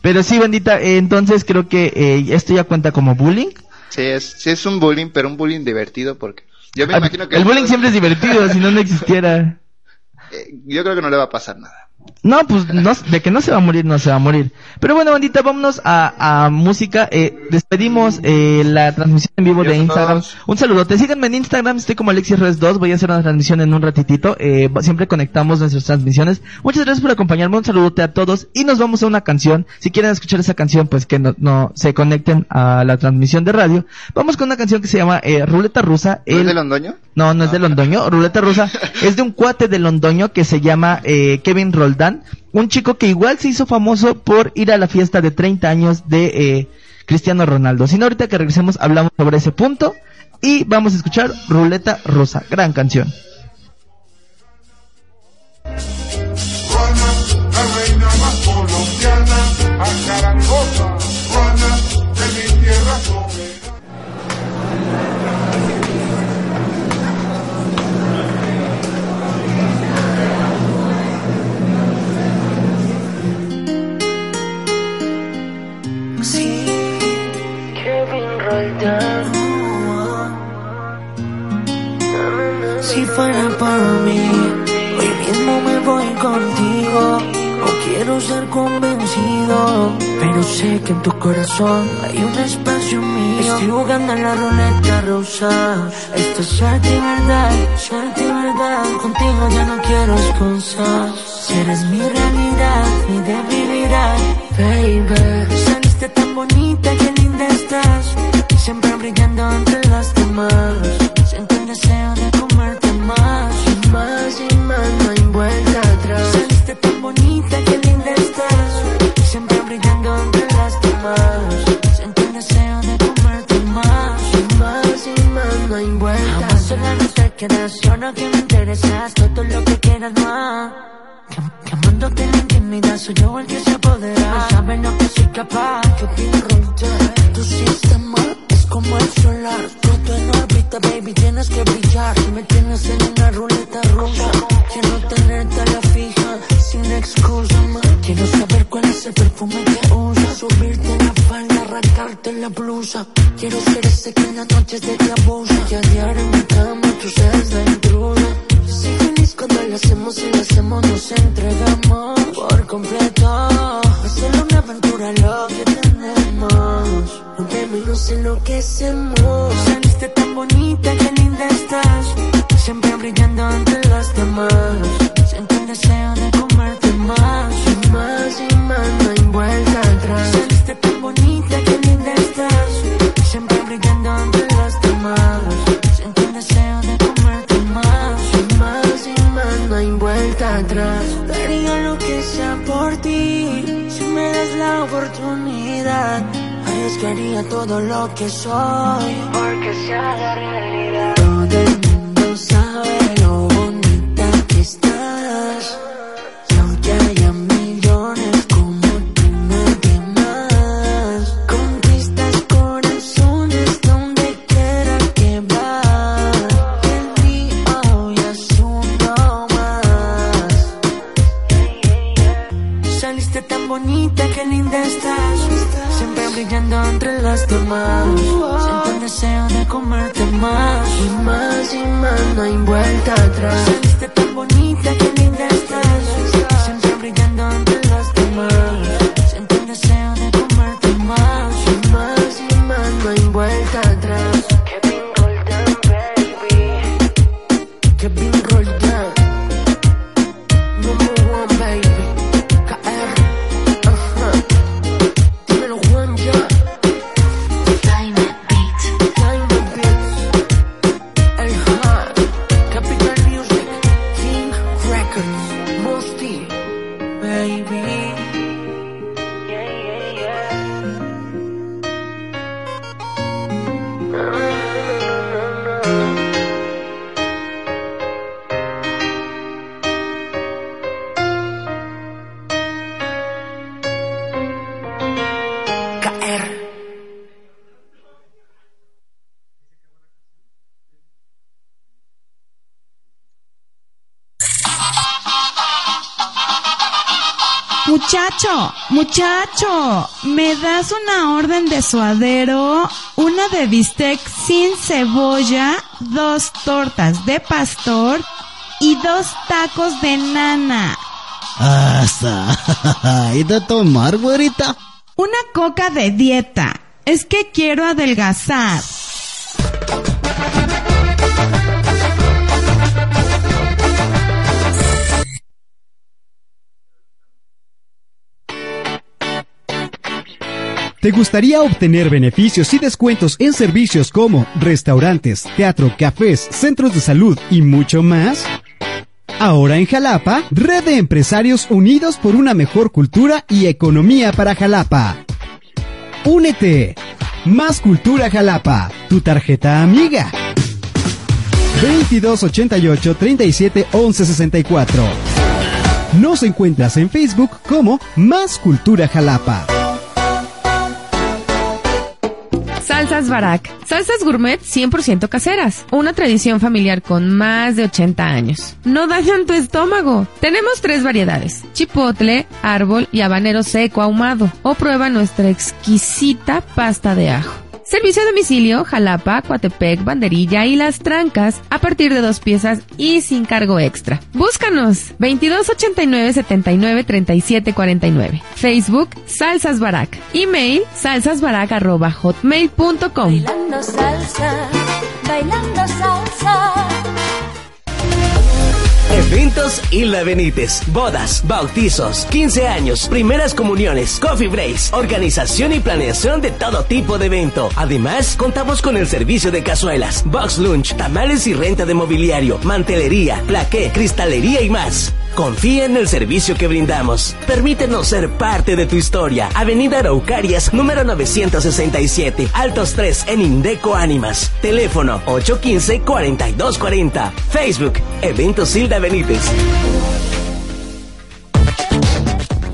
Pero sí, bendita, eh, entonces creo que eh, esto ya cuenta como bullying. Sí es, sí es un bullying, pero un bullying divertido porque yo me imagino que El bullying siempre es divertido, si no, no existiera. <laughs> eh, yo creo que no le va a pasar nada. No, pues no, de que no se va a morir, no se va a morir. Pero bueno, bandita, vámonos a, a música. Eh, despedimos eh, la transmisión en vivo de Instagram. Un saludote. Síganme en Instagram, estoy como Alexis Res 2. Voy a hacer una transmisión en un ratitito. Eh, siempre conectamos nuestras transmisiones. Muchas gracias por acompañarme. Un saludote a todos. Y nos vamos a una canción. Si quieren escuchar esa canción, pues que no, no se conecten a la transmisión de radio. Vamos con una canción que se llama eh, Ruleta Rusa. ¿No es El- de Londoño? no, no es de Londoño. Ruleta Rusa <laughs> es de un cuate de Londoño que se llama eh, Kevin Un chico que igual se hizo famoso por ir a la fiesta de 30 años de eh, Cristiano Ronaldo. Si no, ahorita que regresemos hablamos sobre ese punto. Y vamos a escuchar Ruleta Rusa. Gran canción. Corazón hay un espacio mío. Estoy jugando en la ruleta rusa. Esto es suerte y verdad, suerte y verdad. Contigo ya no quiero excusas. Si eres mi realidad, mi debilidad, baby. Saliste tan bonita, qué completo. Es solo una aventura lo que tenemos. No vemos, nos enloquecemos. Saliste tan bonita, qué linda estás. Siempre brillando entre las demás. Siento el deseo de comerte más. Y más y más, no hay vuelta atrás. Saliste tan bonita, oportunidad. Arriesgaría todo lo que soy. Porque se haga realidad. Todo demás. Siento el deseo de comerte más. Y más y más, no hay vuelta atrás. Saliste tan bonita, qué Muchacho, ¿me das una orden de suadero? Una de bistec sin cebolla, dos tortas de pastor y dos tacos de nana. Hasta. <laughs> ¿Y de tomar, güerita? Una coca de dieta. Es que quiero adelgazar. ¿Te gustaría obtener beneficios y descuentos en servicios como restaurantes, teatro, cafés, centros de salud y mucho más? Ahora en Jalapa, Red de Empresarios Unidos por una mejor cultura y economía para Jalapa. Únete. Más Cultura Jalapa, tu tarjeta amiga. 2288 37 11 64. Nos encuentras en Facebook como Más Cultura Jalapa. Salsas Barak. Salsas gourmet 100% caseras. Una tradición familiar con más de 80 años. No dañan tu estómago. Tenemos tres variedades. Chipotle, árbol y habanero seco ahumado. O prueba nuestra exquisita pasta de ajo. Servicio a domicilio, Jalapa, Coatepec, Banderilla y Las Trancas a partir de dos piezas y sin cargo extra. Búscanos 2289 79 37 49. Facebook Salsas Barak. Email salsasbarak@hotmail.com. Bailando salsa, bailando salsa. Eventos Isla Benítez, bodas, bautizos, 15 años, primeras comuniones, coffee breaks, organización y planeación de todo tipo de evento. Además, contamos con el servicio de cazuelas, box lunch, tamales y renta de mobiliario, mantelería, plaqué, cristalería y más. Confía en el servicio que brindamos. Permítenos ser parte de tu historia. Avenida Araucarias, número 967, Altos 3, en Indeco Ánimas. Teléfono 815-4240. Facebook, Eventos Hilda Benítez.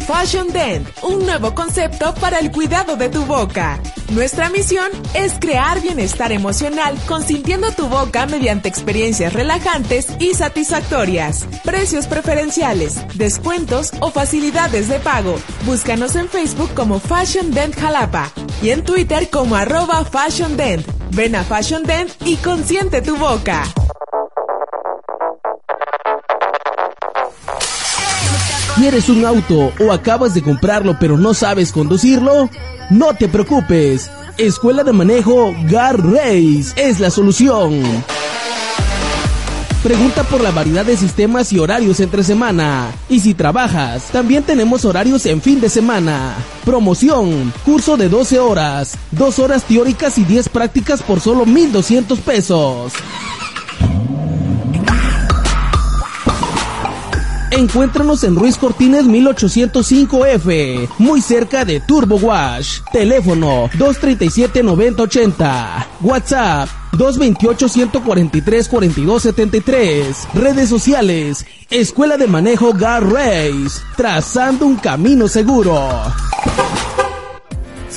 Fashion Dent, un nuevo concepto para el cuidado de tu boca. Nuestra misión es crear bienestar emocional consintiendo tu boca mediante experiencias relajantes y satisfactorias. Precios preferenciales, descuentos o facilidades de pago. Búscanos en Facebook como Fashion Dent Jalapa y en Twitter como arroba Fashion Dent. Ven a Fashion Dent y consiente tu boca. ¿Quieres un auto o acabas de comprarlo pero no sabes conducirlo? No te preocupes. Escuela de Manejo Gar Race es la solución. Pregunta por la variedad de sistemas y horarios entre semana. Y si trabajas, también tenemos horarios en fin de semana. Promoción, curso de 12 horas, 2 horas teóricas y 10 prácticas por solo 1,200 pesos. Encuéntranos en Ruiz Cortines 1805F, muy cerca de Turbo Wash. Teléfono 237-9080. WhatsApp 228-143-4273. Redes sociales. Escuela de Manejo Gar Race. Trazando un camino seguro.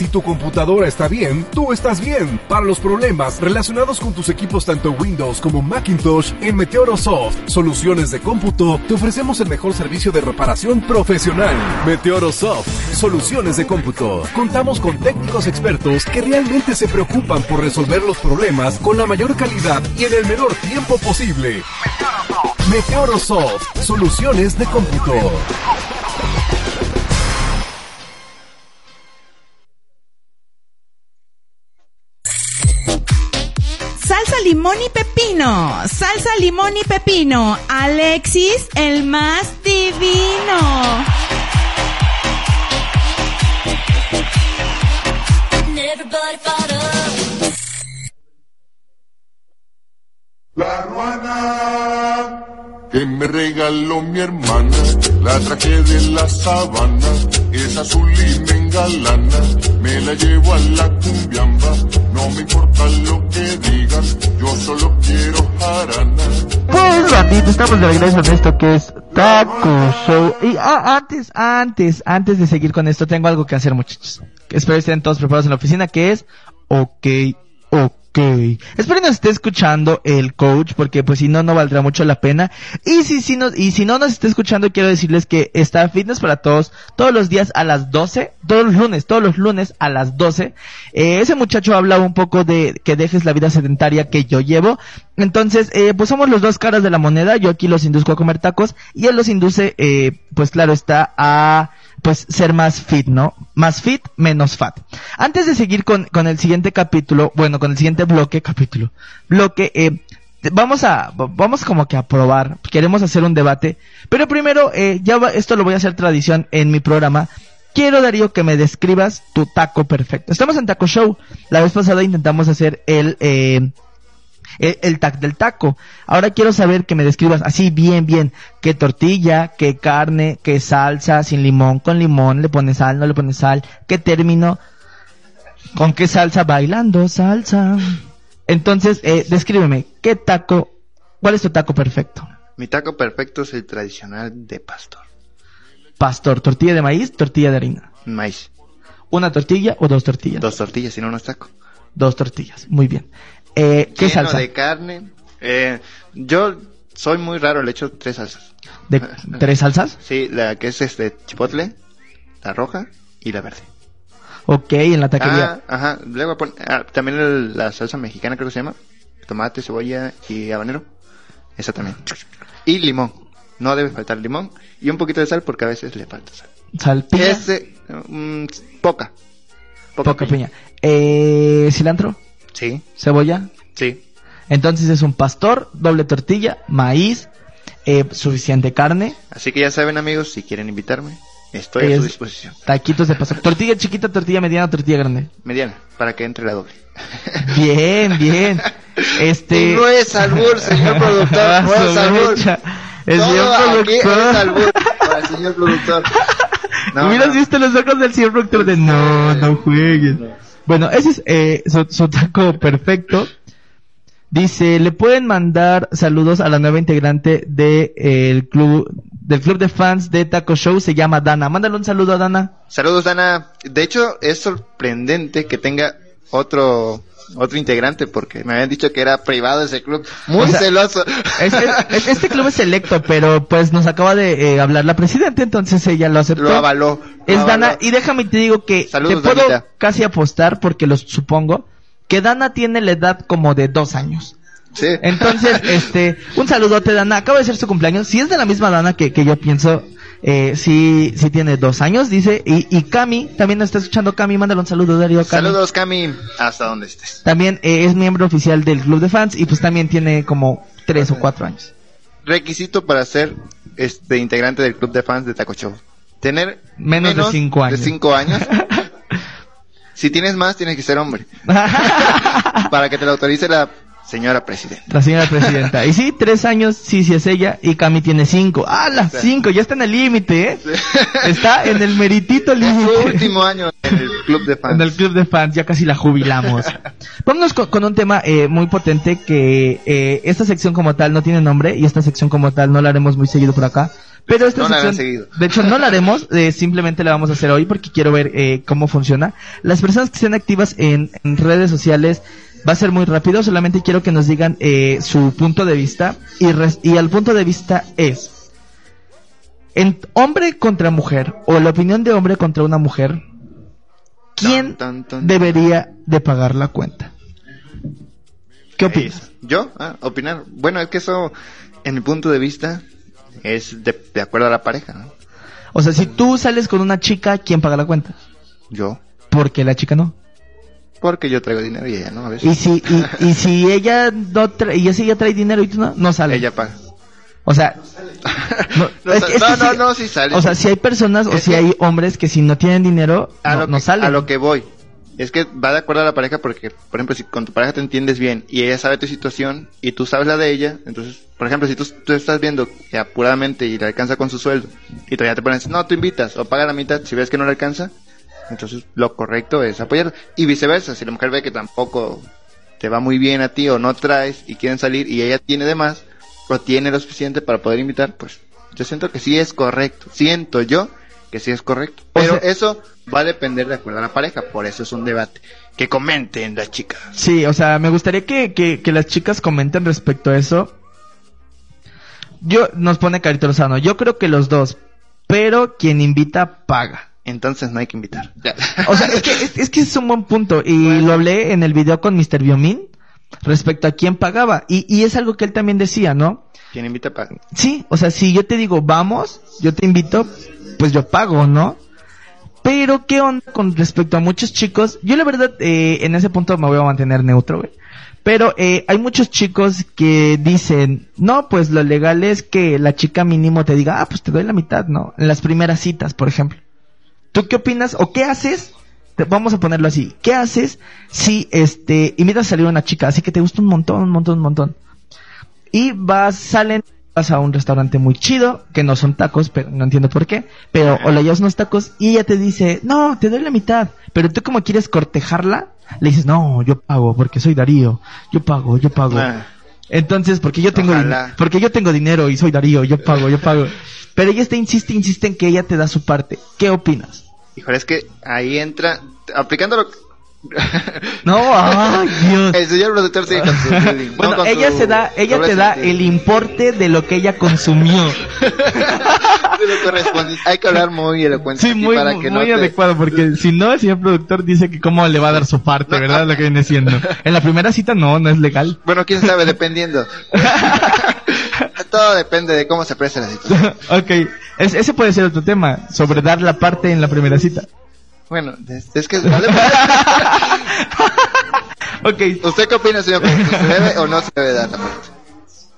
Si tu computadora está bien, tú estás bien. Para los problemas relacionados con tus equipos tanto Windows como Macintosh, en Meteorosoft, soluciones de cómputo, te ofrecemos el mejor servicio de reparación profesional. Meteorosoft, soluciones de cómputo. Contamos con técnicos expertos que realmente se preocupan por resolver los problemas con la mayor calidad y en el menor tiempo posible. Meteorosoft, soluciones de cómputo. Limón y pepino. Salsa limón y pepino. Alexis, el más divino. La ruana que me regaló mi hermana, la traje de la sabana, es azul y me engalana, me la llevo a la cumbiamba, no me importa lo que digan, yo solo quiero jarana. Pues ratito, estamos de regreso en esto que es Taco Show. Y ah, antes, antes, antes de seguir con esto, tengo algo que hacer muchachos. Espero que estén todos preparados en la oficina, que es OK, OK. Espero nos esté escuchando el coach, porque pues si no, no valdrá mucho la pena. Y si, si nos, y si no nos está escuchando, quiero decirles que está Fitness para Todos todos los días a las 12, todos los lunes, todos los lunes a las 12. Eh, ese muchacho habla un poco de que dejes la vida sedentaria que yo llevo. Entonces, eh, pues somos los dos caras de la moneda. Yo aquí los induzco a comer tacos y él los induce, eh, pues claro está, a pues ser más fit, ¿no? Más fit, menos fat. Antes de seguir con, con el siguiente capítulo, bueno, con el siguiente bloque, <laughs> capítulo, bloque, eh, vamos a, vamos como que a probar, queremos hacer un debate, pero primero, eh, ya va- esto lo voy a hacer tradición en mi programa, quiero Darío que me describas tu taco perfecto. Estamos en Taco Show, la vez pasada intentamos hacer el, eh, el, el tac del taco. Ahora quiero saber que me describas así bien, bien, qué tortilla, qué carne, qué salsa, sin limón, con limón, le pones sal, no le pones sal, qué término, con qué salsa, bailando salsa. Entonces, eh, descríbeme, qué taco, cuál es tu taco perfecto. Mi taco perfecto es el tradicional de pastor. Pastor, tortilla de maíz, tortilla de harina. Maíz. Una tortilla o dos tortillas. Dos tortillas, si no, no es taco. Dos tortillas, muy bien. Eh, ¿Qué Lleno salsa? de carne. Eh, yo soy muy raro, le echo tres salsas. ¿De tres salsas? Sí, la que es este chipotle, la roja y la verde. Ok, en la taquería. Ah, ajá. Luego pon- ah, también el- la salsa mexicana creo que se llama. Tomate, cebolla y habanero. Esa también. Y limón. No debe faltar limón. Y un poquito de sal porque a veces le falta sal. Sal, piña, Ese, mm, poca. poca piña. Eh, cilantro, Sí, cebolla. sí. Entonces es un pastor, doble tortilla, maíz, eh, suficiente carne, Así que ya saben amigos, si quieren invitarme, estoy a su Es- disposición. taquitos de pastor. Tortilla chiquita, tortilla mediana, tortilla grande. Mediana, para que entre la doble. Bien, bien. <laughs> Este... No es albur, señor productor, <laughs> no es albur. El Todo señor aquí es productor. albur <laughs> para el señor productor. No, Hubieras no. visto los ojos del señor productor de no, no juegues. Bueno, ese es eh, su, su taco perfecto. Dice, le pueden mandar saludos a la nueva integrante de, eh, club, del club de fans de Taco Show, se llama Dana. Mándale un saludo a Dana. Saludos, Dana. De hecho, es sorprendente que tenga otro otro integrante porque me habían dicho que era privado ese club. Muy O sea, celoso. Es- <laughs> es- este club es selecto, pero pues nos acaba de eh, hablar la presidenta, entonces ella lo aceptó. Lo avaló. Es Dana, y déjame te digo que Saludos, te puedo Danita. casi apostar, porque lo supongo, que Dana tiene la edad como de dos años. Sí. Entonces, <laughs> este, un saludote Dana, acaba de ser su cumpleaños, si es de la misma Dana que, que yo pienso, eh, sí, sí tiene dos años, dice, y, y Cami, también nos está escuchando Cami, mándale un saludo Darío Cami. Saludos, Cami, hasta donde estés. También eh, es miembro oficial del club de fans y pues también tiene como tres o cuatro años. Requisito para ser este integrante del club de fans de Taco Show. Tener Menos de cinco años. De cinco años. si tienes más, tienes que ser hombre. <laughs> para que te lo autorice la señora presidenta. La señora presidenta. Y sí, tres años, sí, sí es ella. Y Cami tiene cinco. ¡Ah, las cinco! Ya está en el límite, ¿eh? Está en el meritito <laughs> Su límite. último año en el club de fans. En el club de fans, ya casi la jubilamos. Vámonos con, con un tema eh, muy potente que eh, esta sección como tal no tiene nombre y esta sección como tal no la haremos muy seguido por acá. Pero esta No sección, seguido. de hecho no la haremos, eh, simplemente la vamos a hacer hoy porque quiero ver eh, cómo funciona. Las personas que estén activas en, en redes sociales va a ser muy rápido, solamente quiero que nos digan eh, su punto de vista y, res- y el punto de vista es en hombre contra mujer o la opinión de hombre contra una mujer, ¿quién Tan, tan. debería de pagar la cuenta? ¿Qué opinas? ¿Yo? Ah, opinar. Bueno, es que eso, en mi punto de vista, es de, de acuerdo a la pareja, ¿no? O sea, si tú sales con una chica, ¿quién paga la cuenta? Yo. Porque la chica no. Porque yo traigo dinero y ella no, a veces. Y si, y, y si ella no trae, y si ella trae dinero y tú no, no sale. Ella paga. O sea, no, <laughs> No, es que- es no, que no, sí sale. O sea, si hay personas o Es si que- hay hombres que si no tienen dinero, a, no, lo no que, salen. a lo que voy. Es que va de acuerdo a la pareja porque, por ejemplo, si con tu pareja te entiendes bien y ella sabe tu situación y tú sabes la de ella, entonces, por ejemplo, si tú, tú estás viendo que apuradamente y le alcanza con su sueldo y todavía te pones, no, tú invitas o paga la mitad si ves que no le alcanza, entonces lo correcto es apoyar. Y viceversa, si la mujer ve que tampoco te va muy bien a ti o no traes y quieren salir y ella tiene de más o tiene lo suficiente para poder invitar, pues yo siento que sí es correcto. Siento yo que sí es correcto. Pero eso va a depender de acuerdo a la pareja, por eso es un debate. Que comenten las chicas. Sí, o sea, me gustaría que, que, que las chicas comenten respecto a eso. Yo, nos pone Carito Lozano, yo creo que los dos, pero quien invita paga. Entonces no hay que invitar. Ya. O sea, es que es, es que es un buen punto. Y lo hablé en el video con Mr. Biomin respecto a quién pagaba. Y, y es algo que él también decía, ¿no? Quien invita paga. Sí, o sea, si yo te digo, vamos, yo te invito, pues yo pago, ¿no? Pero, ¿qué onda con respecto a muchos chicos? Yo la verdad, eh, en ese punto me voy a mantener neutro, güey. Pero eh, hay muchos chicos que dicen, no, pues lo legal es que la chica mínimo te diga, ah, pues te doy la mitad, ¿no? En las primeras citas, por ejemplo. ¿Tú qué opinas o qué haces? Te- vamos a ponerlo así. ¿Qué haces si, este, invitas a salir a una chica, así que te gusta un montón, un montón, un montón? Y vas, salen, vas a un restaurante muy chido, que no son tacos, pero no entiendo por qué, pero o le llevas unos tacos y ella te dice, no, te doy la mitad, pero tú como quieres cortejarla, le dices, no, yo pago porque soy Darío, yo pago, yo pago. Ah. Entonces, porque yo tengo, porque yo tengo dinero y soy Darío, yo pago, yo pago. <laughs> Pero ella está insiste, insiste en que ella te da su parte. ¿Qué opinas? Híjole, es que ahí entra, aplicando lo <laughs> No, ay, Dios. El señor productor sigue con su building, Bueno, no con ella su se da, ella te da el importe de lo que ella consumió. <laughs> Hay que hablar muy elocuente Sí, muy, para muy, que no muy te- adecuado, porque si no, el señor productor dice que cómo le va a dar su parte, ¿verdad? Lo que viene siendo. En la primera cita no, no es legal. Bueno, quién sabe, dependiendo. <laughs> Todo depende de cómo se presta la situación. ok, es- ese puede ser otro tema, sobre dar la parte en la primera cita. Bueno, es, que... <laughs> <laughs> ok. ¿Usted qué opina, señor? ¿Se debe o no se debe dar la?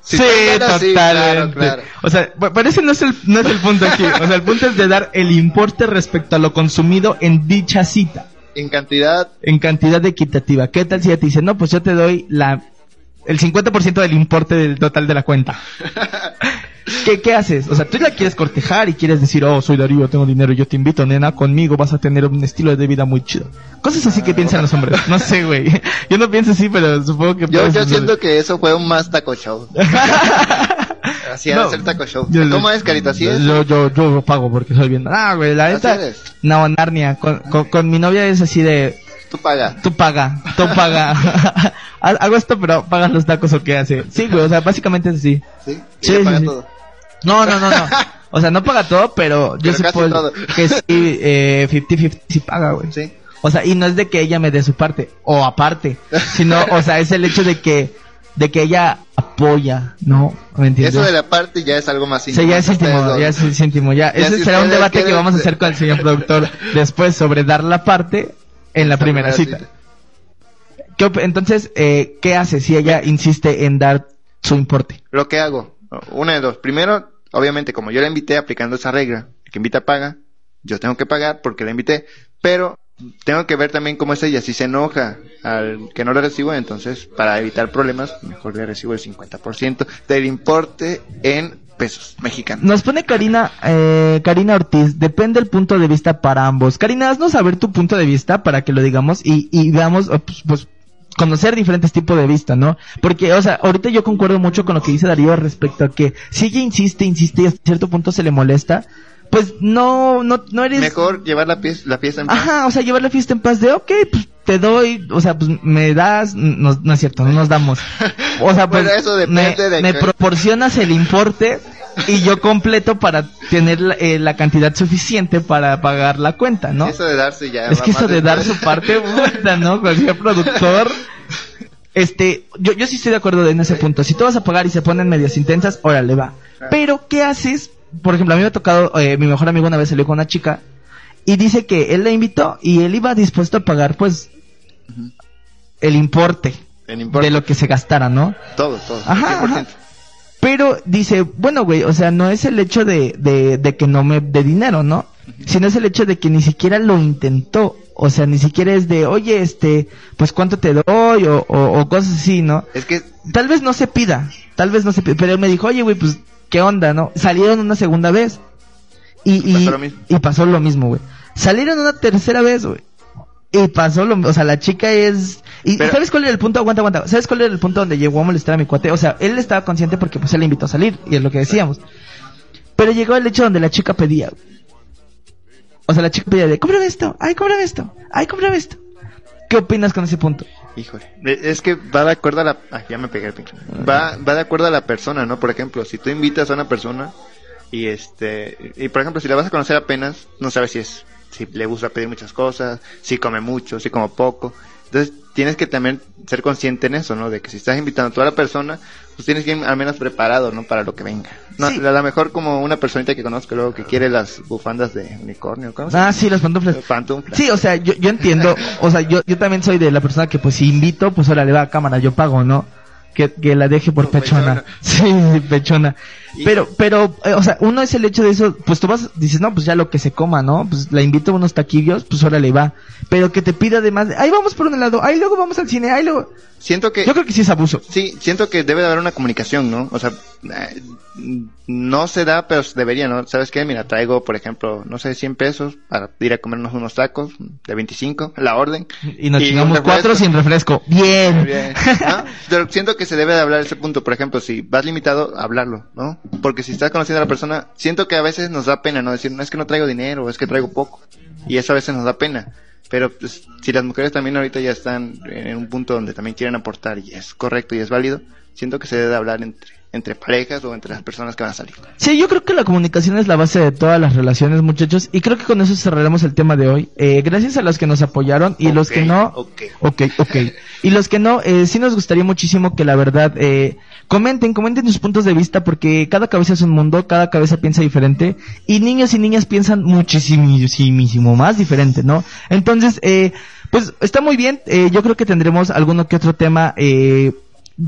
Si sí, totalmente. claro, claro. O sea, pa- pero ese no es el, no es el punto aquí. O sea, el punto es de dar el importe respecto a lo consumido en dicha cita. En cantidad, En cantidad equitativa. ¿Qué tal si ella te dice, no, pues yo te doy la, el 50% del importe del total de la cuenta? <laughs> ¿Qué, ¿Qué haces? O sea, tú la quieres cortejar y quieres decir, oh, soy Darío, tengo dinero, yo te invito, nena, conmigo vas a tener un estilo de vida muy chido. Cosas así que piensan los hombres. No sé, güey. <laughs> Yo no pienso así, pero supongo que... yo, yo siento que eso fue un más taco show. <laughs> Así No. el taco show. Yo- ¿Cómo es, Carito? Así es. Yo, yo, yo pago porque soy bien. Ah, güey, la neta. No, Narnia. Con, con, con mi novia es así de. Tú paga. Tú paga, tú paga. <laughs> Ha- Hago esto, pero pagas los tacos o qué hace. Sí, güey, o sea, básicamente es así. ¿Sí? Sí, Ella sí, paga sí. todo. No, no, no, no. O sea, no paga todo, pero yo Pero casi supongo que sí, eh, 50-50 sí paga, güey. Sí. O sea, y no es de que ella me dé su parte, o aparte, sino, o sea, es el hecho de que, de que ella apoya, ¿no? ¿Me entiendes? Eso de la parte ya es algo más Sí, íntimo. ya es íntimo, ya es, íntimo, ya. Ya Ese si será un debate que vamos a hacer con el señor productor <laughs> después sobre dar la parte en la primera cita. ¿Qué entonces, eh, ¿qué hace si ella insiste en dar su importe? Lo que hago, una de dos. Primero, obviamente, como yo la invité aplicando esa regla, el que invita paga, yo tengo que pagar porque la invité, pero tengo que ver también cómo es ella. Si se enoja al que no le recibo, entonces, para evitar problemas, mejor le recibo el 50% del importe en pesos mexicanos. Nos pone Karina, eh, Karina Ortiz, depende el punto de vista para ambos. Karina, haznos saber tu punto de vista para que lo digamos y, y veamos, eh, pues, pues, conocer diferentes tipos de vista, ¿no? Porque, o sea, ahorita yo concuerdo mucho con lo que dice Darío respecto a que si ella insiste, insiste y hasta cierto punto se le molesta, pues no, no, no eres... Mejor llevar la, pieza, la pieza en paz. Ajá, o sea, llevar la fiesta en paz de, ok, pues te doy, o sea, pues me das, no, no es cierto, no nos damos. O sea, <laughs> pues Bueno, eso me, depende de me que- proporcionas el importe y yo completo para tener la, eh, la cantidad suficiente para pagar la cuenta, ¿no? Eso de darse ya. es que eso de dar su parte, puta, ¿no? Cualquier productor. Este, yo, yo sí estoy de acuerdo en ese punto. Si tú vas a pagar y se ponen medias intensas, órale, va. Pero, ¿qué haces? Por ejemplo, a mí me ha tocado, eh, mi mejor amigo una vez salió con una chica y dice que él la invitó y él iba dispuesto a pagar, pues, el importe El importe. de lo que se gastara, ¿no? Todo, todo. Ajá, 100%. ajá. Pero dice, bueno, güey, o sea, no es el hecho de, de, de que no me dé dinero, ¿no? Sino es el hecho de que ni siquiera lo intentó. O sea, ni siquiera es de, oye, este, pues cuánto te doy o, o, o cosas así, ¿no? Es que Tal vez no se pida, tal vez no se pida, pero él me dijo, oye, güey, pues, ¿qué onda, no? Salieron una segunda vez. Y, y, pasó lo mismo. y pasó lo mismo, güey. Salieron una tercera vez, güey. Y pasó lo o sea, la chica es... ¿Y Pero- sabes cuál era el punto? Aguanta, aguanta. ¿Sabes cuál era el punto donde llegó a molestar a mi cuate? O sea, él estaba consciente porque pues él le invitó a salir, y es lo que decíamos. Pero llegó el hecho donde la chica pedía. O sea, la chica pedía de, cómprame esto, ay, cómprame esto, ay, cómprame esto. ¿Qué opinas con ese punto? Híjole, es que va de acuerdo a la... Ah, ya me pegué el pinche. Va, va de acuerdo a la persona, ¿no? Por ejemplo, si tú invitas a una persona y este... Y por ejemplo, si la vas a conocer apenas, no sabes si es... Si le gusta pedir muchas cosas, si come mucho, si come poco. Entonces tienes que también ser consciente en eso, ¿no? De que si estás invitando a toda la persona, pues tienes que ir al menos preparado, ¿no? Para lo que venga. No, A lo mejor como una personita que conozco luego que quiere las bufandas de unicornio. ¿cómo se Ah, sí, las pantuflas. Pantuflas. Sí, o sea, yo, yo entiendo, o sea, yo, yo también soy de la persona que pues si invito, pues ahora le va a cámara, yo pago, ¿no? Que, que la deje por pechona. <laughs> Sí, pechona. Pero, pero, eh, o sea, uno es el hecho de eso, pues tú vas, dices, no, pues ya lo que se coma, ¿no? Pues la invito a unos taquillos, pues ahora le va. Pero que te pida además, ahí vamos por un lado, ahí luego vamos al cine, ahí luego. Siento que... Yo creo que sí es abuso. Sí, siento que debe de haber una comunicación, ¿no? O sea, eh, no se da, pero debería, ¿no? ¿Sabes qué? Mira, traigo, por ejemplo, no sé, 100 pesos para ir a comernos unos tacos de 25, la orden. Y nos un chingamos cuatro sin refresco. Bien. Bien. ¿no? Pero siento que se debe de hablar ese punto. Por ejemplo, si vas limitado, hablarlo, ¿no? Porque si estás conociendo a la persona, siento que a veces nos da pena, ¿no? Decir, no es que no traigo dinero, es que traigo poco. Y eso a veces nos da pena. Pero pues, si las mujeres también ahorita ya están en un punto donde también quieren aportar y es correcto y es válido, siento que se debe de hablar entre, entre parejas o entre las personas que van a salir. Sí, yo creo que la comunicación es la base de todas las relaciones, muchachos, y creo que con eso cerraremos el tema de hoy. Eh, gracias a los que nos apoyaron y los que no, Ok. ok, ok, y los que no, eh, sí nos gustaría muchísimo que la verdad, eh, comenten, comenten sus puntos de vista, porque cada cabeza es un mundo, cada cabeza piensa diferente, y niños y niñas piensan muchísimo más diferente, ¿no? Entonces, eh, pues está muy bien, eh, yo creo que tendremos alguno que otro tema, eh,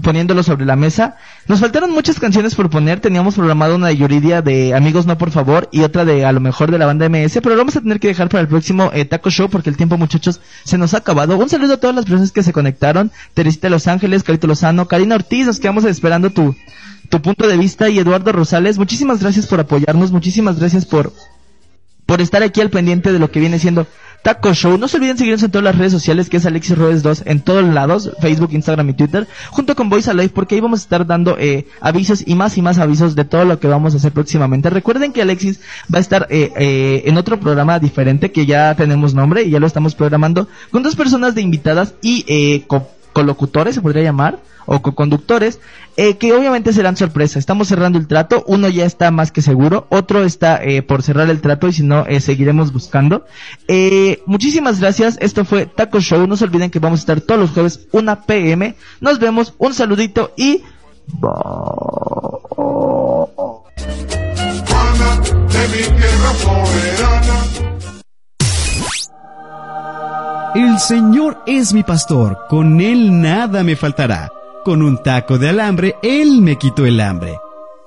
poniéndolo sobre la mesa. Nos faltaron muchas canciones por poner. Teníamos programado una de Yuridia de Amigos No Por Favor y otra de a lo mejor de la banda MS, pero lo vamos a tener que dejar para el próximo eh, Taco Show porque el tiempo, muchachos, se nos ha acabado. Un saludo a todas las personas que se conectaron. Teresita Los Ángeles, Carito Lozano, Karina Ortiz, nos quedamos esperando tu, tu punto de vista y Eduardo Rosales. Muchísimas gracias por apoyarnos, muchísimas gracias por, por estar aquí al pendiente de lo que viene siendo Taco Show. No se olviden seguirnos en todas las redes sociales, que es Alexis Rodes 2, en todos lados, Facebook, Instagram y Twitter, junto con Voice Alive, porque ahí vamos a estar dando eh, avisos y más y más avisos de todo lo que vamos a hacer próximamente. Recuerden que Alexis va a estar eh, eh, en otro programa diferente, que ya tenemos nombre y ya lo estamos programando, con dos personas de invitadas y eh, colocutores, se podría llamar, o co-conductores, eh, que obviamente serán sorpresa. Estamos cerrando el trato, uno ya está más que seguro, otro está eh, por cerrar el trato y si no, eh, seguiremos buscando. Muchísimas gracias, esto fue Taco Show, no se olviden que vamos a estar todos los jueves 1 pm, nos vemos, un saludito y... El Señor es mi pastor, con Él nada me faltará. Con un taco de alambre, Él me quitó el hambre.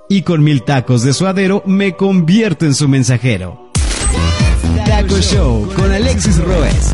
Y con mil tacos de suadero, me convierto en su mensajero. Taco Show con Alexis Roes.